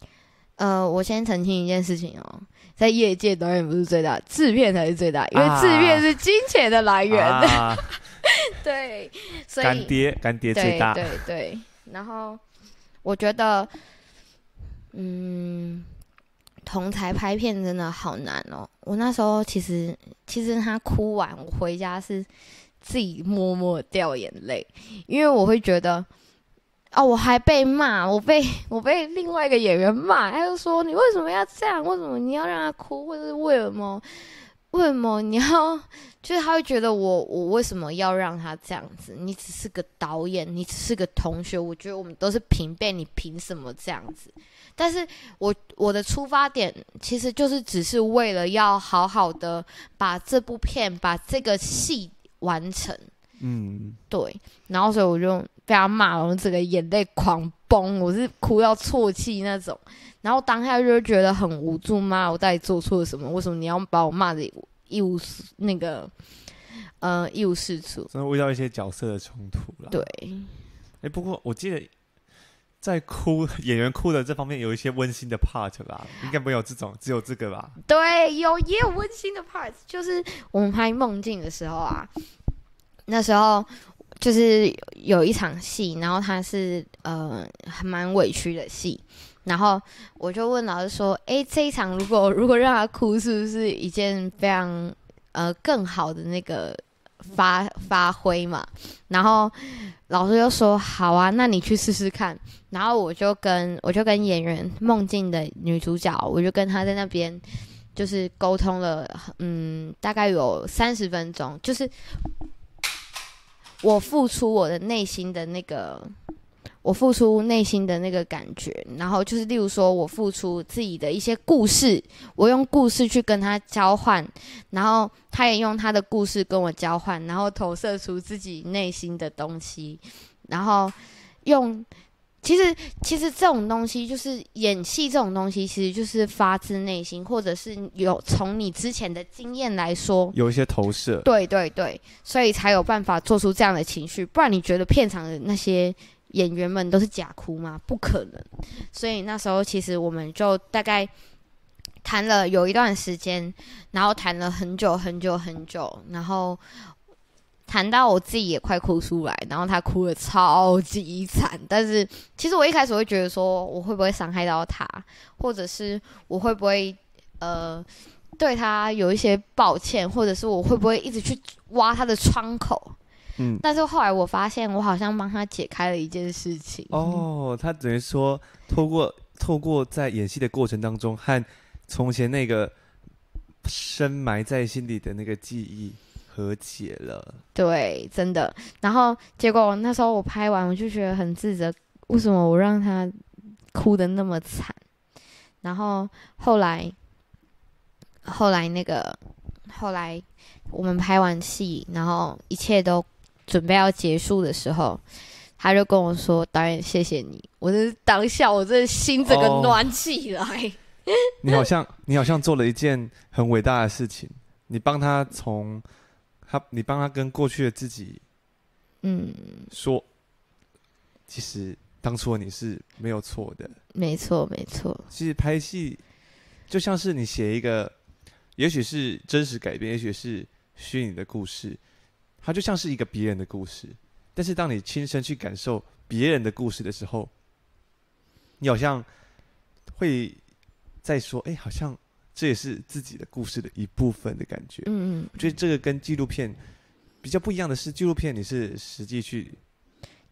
呃，我先澄清一件事情哦，在业界导演不是最大，制片才是最大，因为制片是金钱的来源。啊、[laughs] 对，所以干爹干爹最大。对对对，然后我觉得，嗯。同台拍片真的好难哦！我那时候其实，其实他哭完，我回家是自己默默掉眼泪，因为我会觉得，哦，我还被骂，我被我被另外一个演员骂，他就说你为什么要这样？为什么你要让他哭？或者是为什么？为什么你要？就是他会觉得我我为什么要让他这样子？你只是个导演，你只是个同学，我觉得我们都是平辈，你凭什么这样子？但是我我的出发点其实就是只是为了要好好的把这部片把这个戏完成，嗯，对。然后所以我就被他骂，我整个眼泪狂崩，我是哭到啜泣那种。然后当下就觉得很无助，妈，我到底做错了什么？为什么你要把我骂的一无那个呃一无是处？真的遇到一些角色的冲突了。对。哎，不过我记得。在哭演员哭的这方面有一些温馨的 part 吧，应该没有这种，只有这个吧？对，有也有温馨的 part，就是我们拍梦境的时候啊，那时候就是有一场戏，然后他是呃还蛮委屈的戏，然后我就问老师说：“哎，这一场如果 [laughs] 如果让他哭，是不是一件非常呃更好的那个？”发发挥嘛，然后老师就说好啊，那你去试试看。然后我就跟我就跟演员梦境的女主角，我就跟她在那边就是沟通了，嗯，大概有三十分钟，就是我付出我的内心的那个。我付出内心的那个感觉，然后就是，例如说，我付出自己的一些故事，我用故事去跟他交换，然后他也用他的故事跟我交换，然后投射出自己内心的东西，然后用，其实其实这种东西就是演戏这种东西，其实就是发自内心，或者是有从你之前的经验来说，有一些投射，对对对，所以才有办法做出这样的情绪，不然你觉得片场的那些。演员们都是假哭吗？不可能。所以那时候其实我们就大概谈了有一段时间，然后谈了很久很久很久，然后谈到我自己也快哭出来，然后他哭的超级惨。但是其实我一开始会觉得说，我会不会伤害到他，或者是我会不会呃对他有一些抱歉，或者是我会不会一直去挖他的窗口。嗯，但是后来我发现，我好像帮他解开了一件事情。哦，他等于说，透过透过在演戏的过程当中，和从前那个深埋在心里的那个记忆和解了。对，真的。然后结果那时候我拍完，我就觉得很自责，为什么我让他哭的那么惨？然后后来，后来那个后来我们拍完戏，然后一切都。准备要结束的时候，他就跟我说：“导演，谢谢你。”我这当下，我这心整个暖起来。Oh, 你好像，你好像做了一件很伟大的事情。你帮他从他，你帮他跟过去的自己，嗯，说，其实当初你是没有错的。没错，没错。其实拍戏就像是你写一个，也许是真实改编，也许是虚拟的故事。它就像是一个别人的故事，但是当你亲身去感受别人的故事的时候，你好像会在说：“哎，好像这也是自己的故事的一部分的感觉。”嗯嗯，我觉得这个跟纪录片比较不一样的是，纪录片你是实际去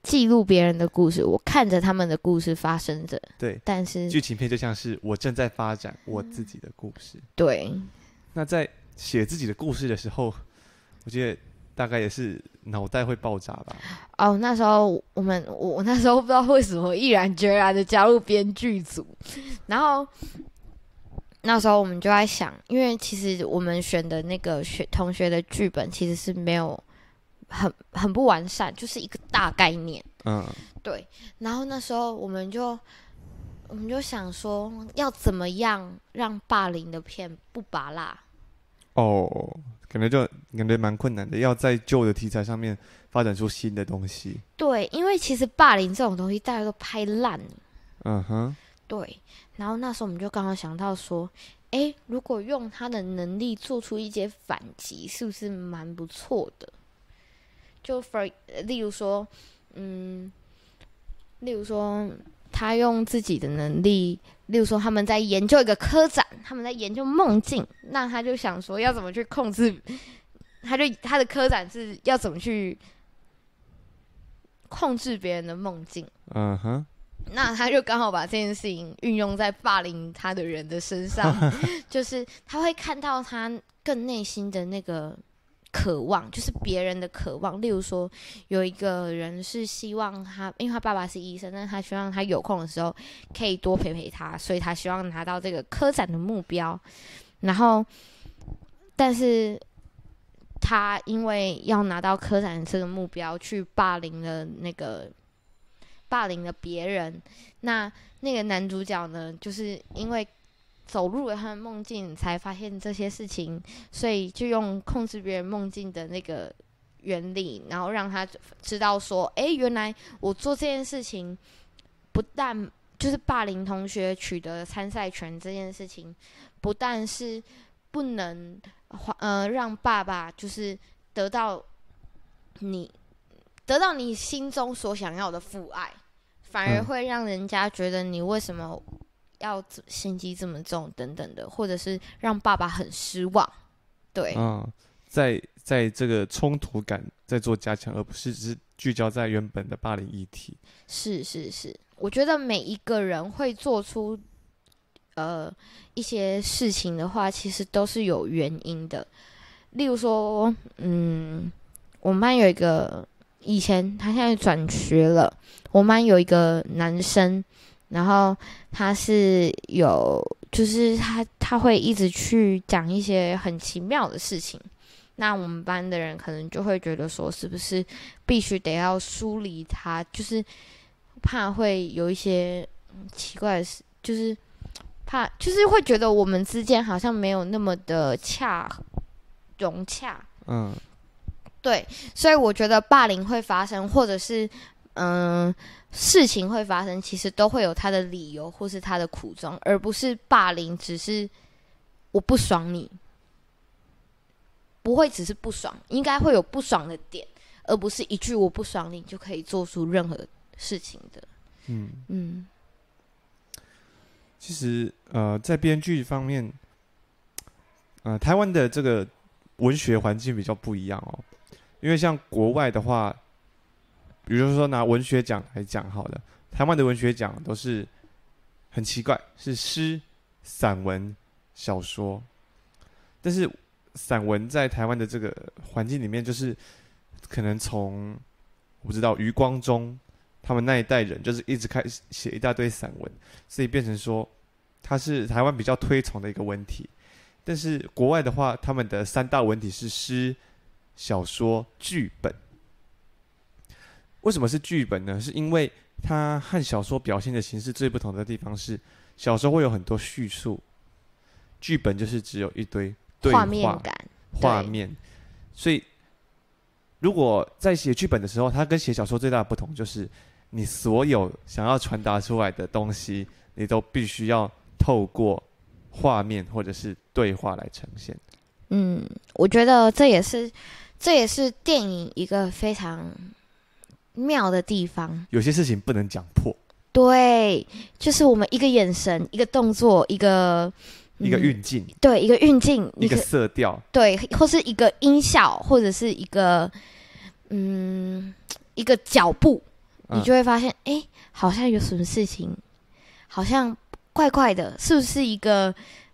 记录别人的故事，我看着他们的故事发生着。对，但是剧情片就像是我正在发展我自己的故事。对，那在写自己的故事的时候，我觉得。大概也是脑袋会爆炸吧。哦，那时候我们我我那时候不知道为什么毅然决然的加入编剧组，然后那时候我们就在想，因为其实我们选的那个学同学的剧本其实是没有很很不完善，就是一个大概念。嗯，对。然后那时候我们就我们就想说，要怎么样让霸凌的片不拔辣？哦。感觉就感觉蛮困难的，要在旧的题材上面发展出新的东西。对，因为其实霸凌这种东西大家都拍烂了。嗯哼。对，然后那时候我们就刚好想到说，哎，如果用他的能力做出一些反击，是不是蛮不错的？就 for 例如说，嗯，例如说。他用自己的能力，例如说他们在研究一个科展，他们在研究梦境，那他就想说要怎么去控制，他就他的科展是要怎么去控制别人的梦境。嗯哼，那他就刚好把这件事情运用在霸凌他的人的身上，[laughs] 就是他会看到他更内心的那个。渴望就是别人的渴望，例如说，有一个人是希望他，因为他爸爸是医生，但是他希望他有空的时候可以多陪陪他，所以他希望拿到这个科展的目标。然后，但是他因为要拿到科展这个目标，去霸凌了那个霸凌了别人。那那个男主角呢，就是因为。走入了他的梦境，才发现这些事情，所以就用控制别人梦境的那个原理，然后让他知道说：哎，原来我做这件事情，不但就是霸凌同学取得参赛权这件事情，不但是不能呃让爸爸就是得到你得到你心中所想要的父爱，反而会让人家觉得你为什么？要心机这么重等等的，或者是让爸爸很失望，对，嗯，在在这个冲突感在做加强，而不是只是聚焦在原本的霸凌议题。是是是，我觉得每一个人会做出呃一些事情的话，其实都是有原因的。例如说，嗯，我们班有一个以前他现在转学了，我们班有一个男生。然后他是有，就是他他会一直去讲一些很奇妙的事情，那我们班的人可能就会觉得说，是不是必须得要疏离他，就是怕会有一些奇怪的事，就是怕就是会觉得我们之间好像没有那么的恰融洽，嗯，对，所以我觉得霸凌会发生，或者是嗯。事情会发生，其实都会有他的理由或是他的苦衷，而不是霸凌，只是我不爽你，不会只是不爽，应该会有不爽的点，而不是一句我不爽你就可以做出任何事情的。嗯嗯，其实呃，在编剧方面，呃，台湾的这个文学环境比较不一样哦，因为像国外的话。比如说拿文学奖来讲好了，台湾的文学奖都是很奇怪，是诗、散文、小说。但是散文在台湾的这个环境里面，就是可能从我不知道余光中他们那一代人，就是一直开始写一大堆散文，所以变成说它是台湾比较推崇的一个文体。但是国外的话，他们的三大文体是诗、小说、剧本。为什么是剧本呢？是因为它和小说表现的形式最不同的地方是，小说会有很多叙述，剧本就是只有一堆对话、画面感、画面。所以，如果在写剧本的时候，它跟写小说最大的不同就是，你所有想要传达出来的东西，你都必须要透过画面或者是对话来呈现。嗯，我觉得这也是，这也是电影一个非常。妙的地方，有些事情不能讲破。对，就是我们一个眼神、一个动作、一个、嗯、一个运镜，对，一个运镜，一个色调，对，或是一个音效，或者是一个嗯一个脚步，你就会发现，哎、嗯，好像有什么事情，好像怪怪的，是不是一个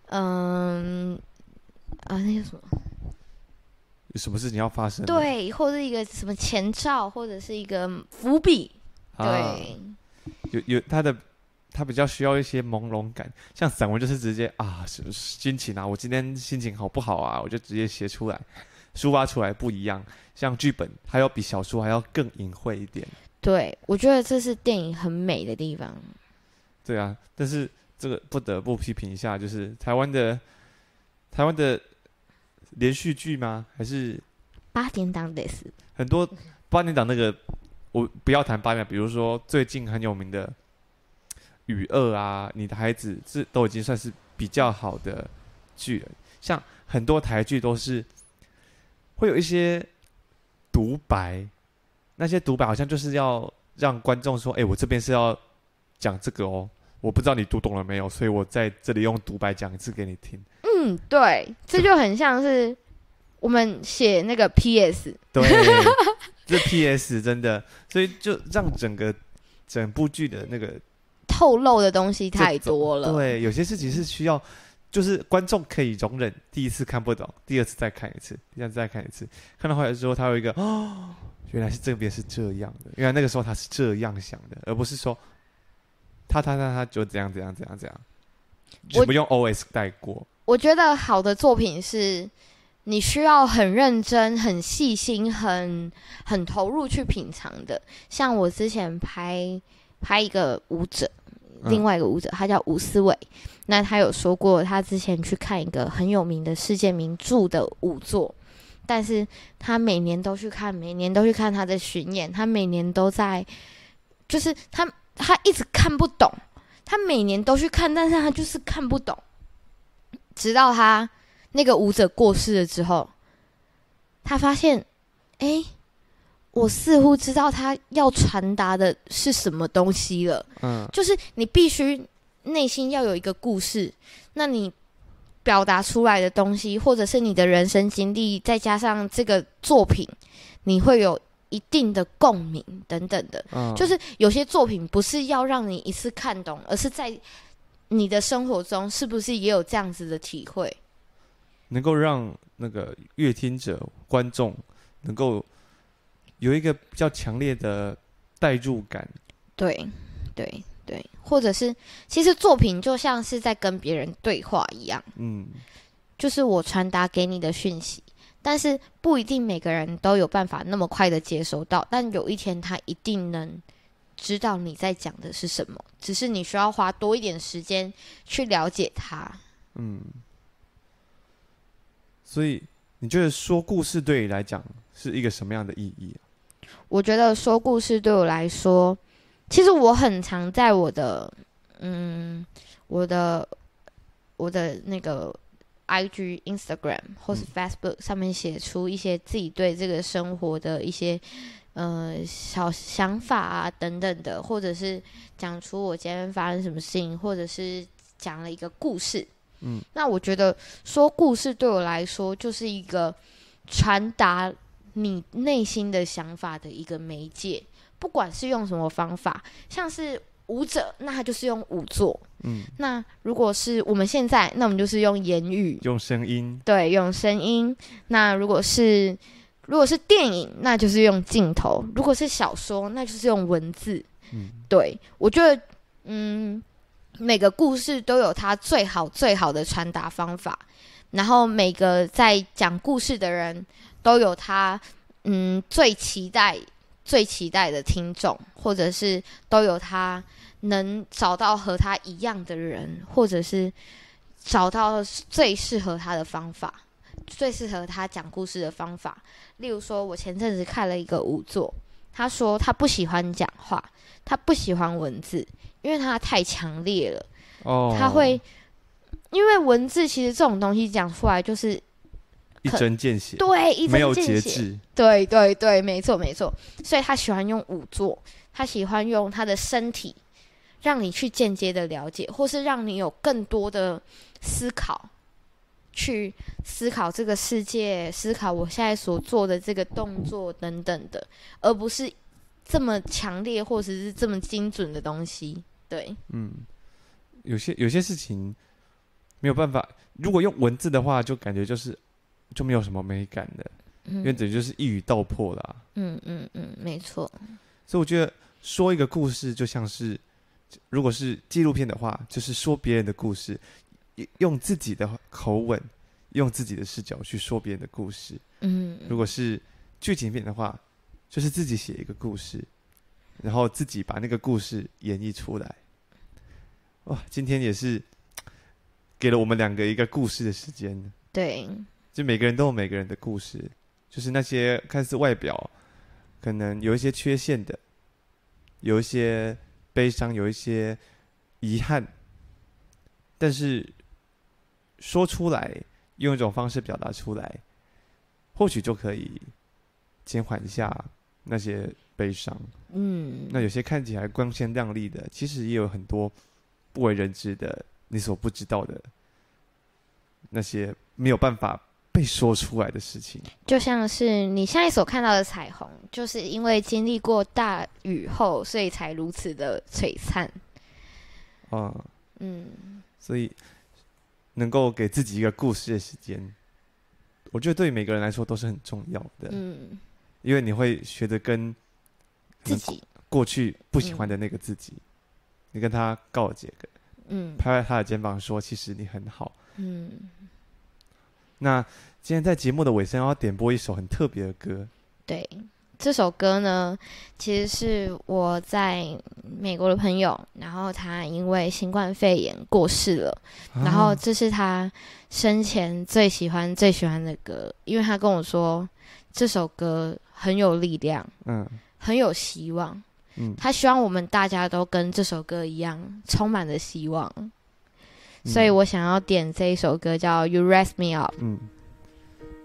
嗯啊那叫什么？有什么事情要发生？对，或者一个什么前兆，或者是一个伏笔。对，啊、有有他的，他比较需要一些朦胧感。像散文就是直接啊，心情啊，我今天心情好不好啊，我就直接写出来，抒发出来不一样。像剧本，还要比小说还要更隐晦一点。对，我觉得这是电影很美的地方。对啊，但是这个不得不批评一下，就是台湾的台湾的。连续剧吗？还是八点档的是很多八点档那个，我不要谈八点，比如说最近很有名的《雨二》啊，《你的孩子》这都已经算是比较好的剧了。像很多台剧都是会有一些独白，那些独白好像就是要让观众说：“哎，我这边是要讲这个哦。”我不知道你读懂了没有，所以我在这里用独白讲一次给你听。嗯，对，这就很像是我们写那个 PS。对，[laughs] 这 PS 真的，所以就让整个整部剧的那个透露的东西太多了。对，有些事情是需要，就是观众可以容忍第一次看不懂，第二次再看一次，第三次再看一次，看到后来之后，他有一个哦，[gasps] 原来是这边是这样的，原来那个时候他是这样想的，而不是说。他他他他就怎样怎样怎样怎样，就不用 OS 带过。我觉得好的作品是，你需要很认真、很细心、很很投入去品尝的。像我之前拍拍一个舞者，另外一个舞者，他叫吴思伟。那他有说过，他之前去看一个很有名的世界名著的舞作，但是他每年都去看，每年都去看他的巡演，他每年都在，就是他。他一直看不懂，他每年都去看，但是他就是看不懂。直到他那个舞者过世了之后，他发现，哎，我似乎知道他要传达的是什么东西了。嗯，就是你必须内心要有一个故事，那你表达出来的东西，或者是你的人生经历，再加上这个作品，你会有。一定的共鸣等等的，嗯，就是有些作品不是要让你一次看懂，而是在你的生活中是不是也有这样子的体会，能够让那个乐听者、观众能够有一个比较强烈的代入感。对，对，对，或者是其实作品就像是在跟别人对话一样，嗯，就是我传达给你的讯息。但是不一定每个人都有办法那么快的接收到，但有一天他一定能知道你在讲的是什么，只是你需要花多一点时间去了解它。嗯，所以你觉得说故事对你来讲是一个什么样的意义啊？我觉得说故事对我来说，其实我很常在我的嗯，我的我的那个。IG、Instagram 或是 Facebook 上面写出一些自己对这个生活的一些呃小想法啊等等的，或者是讲出我今天发生什么事情，或者是讲了一个故事。嗯，那我觉得说故事对我来说就是一个传达你内心的想法的一个媒介，不管是用什么方法，像是。舞者，那他就是用舞作。嗯，那如果是我们现在，那我们就是用言语，用声音。对，用声音。那如果是如果是电影，那就是用镜头；如果是小说，那就是用文字。嗯，对，我觉得，嗯，每个故事都有它最好最好的传达方法，然后每个在讲故事的人都有他嗯最期待。最期待的听众，或者是都有他能找到和他一样的人，或者是找到最适合他的方法，最适合他讲故事的方法。例如说，我前阵子看了一个舞作，他说他不喜欢讲话，他不喜欢文字，因为他太强烈了。哦，他会因为文字其实这种东西讲出来就是。一针见血，对，一针见血，没有节制，对对对，没错没错。所以他喜欢用舞作，他喜欢用他的身体，让你去间接的了解，或是让你有更多的思考，去思考这个世界，思考我现在所做的这个动作等等的，而不是这么强烈或者是这么精准的东西。对，嗯，有些有些事情没有办法，如果用文字的话，就感觉就是。就没有什么美感的，嗯、因为等于就是一语道破啦。嗯嗯嗯，没错。所以我觉得说一个故事，就像是如果是纪录片的话，就是说别人的故事，用自己的口吻，用自己的视角去说别人的故事。嗯。如果是剧情片的话，就是自己写一个故事，然后自己把那个故事演绎出来。哇，今天也是给了我们两个一个故事的时间。对。就每个人都有每个人的故事，就是那些看似外表可能有一些缺陷的，有一些悲伤，有一些遗憾，但是说出来，用一种方式表达出来，或许就可以减缓一下那些悲伤。嗯，那有些看起来光鲜亮丽的，其实也有很多不为人知的，你所不知道的那些没有办法。被说出来的事情，就像是你现在所看到的彩虹，就是因为经历过大雨后，所以才如此的璀璨。啊，嗯，所以能够给自己一个故事的时间，我觉得对每个人来说都是很重要的。嗯，因为你会学着跟自己过去不喜欢的那个自己，你跟他告解，嗯，拍拍他的肩膀说：“其实你很好。”嗯。那今天在节目的尾声，要点播一首很特别的歌。对，这首歌呢，其实是我在美国的朋友，然后他因为新冠肺炎过世了，啊、然后这是他生前最喜欢、最喜欢的歌，因为他跟我说这首歌很有力量，嗯，很有希望，嗯，他希望我们大家都跟这首歌一样，充满了希望。所以我想要点这一首歌，叫《You Raise Me Up》。嗯，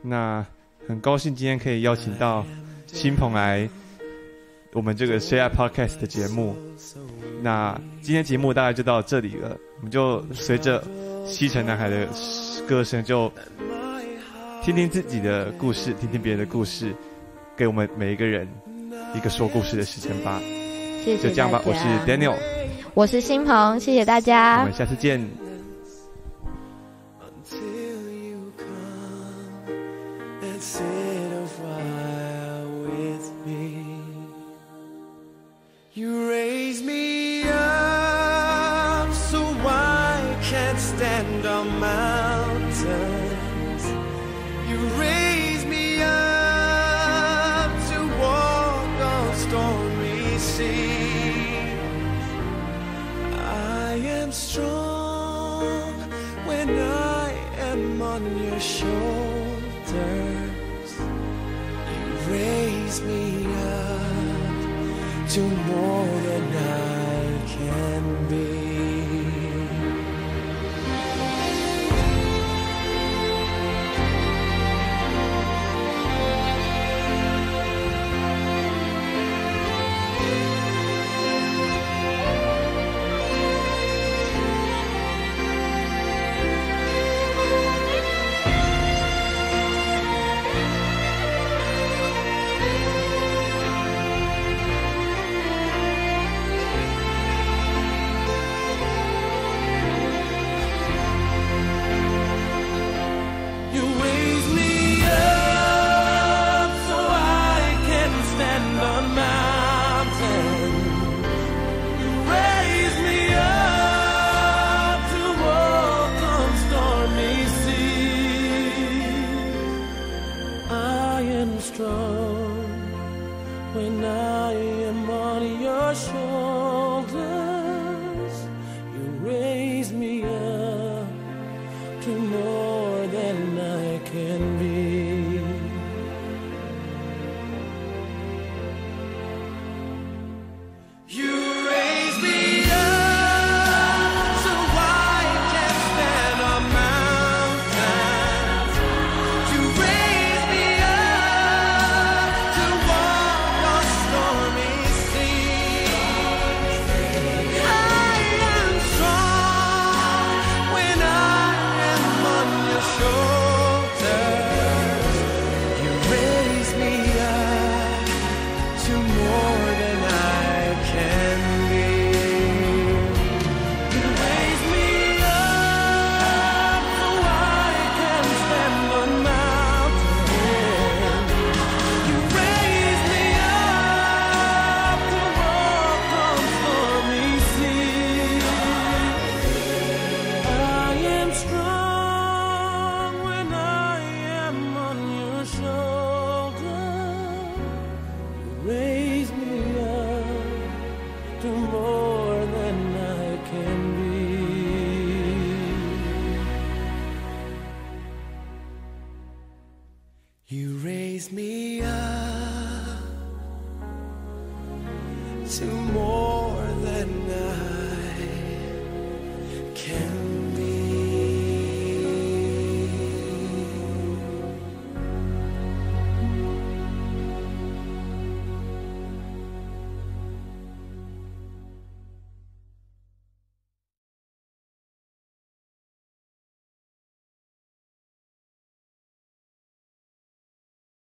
那很高兴今天可以邀请到新朋来我们这个 Share Podcast 的节目。那今天节目大概就到这里了，我们就随着西城男孩的歌声，就听听自己的故事，听听别人的故事，给我们每一个人一个说故事的时间吧。谢谢。就这样吧，我是 Daniel，我是新朋，谢谢大家，我们下次见。You raise more.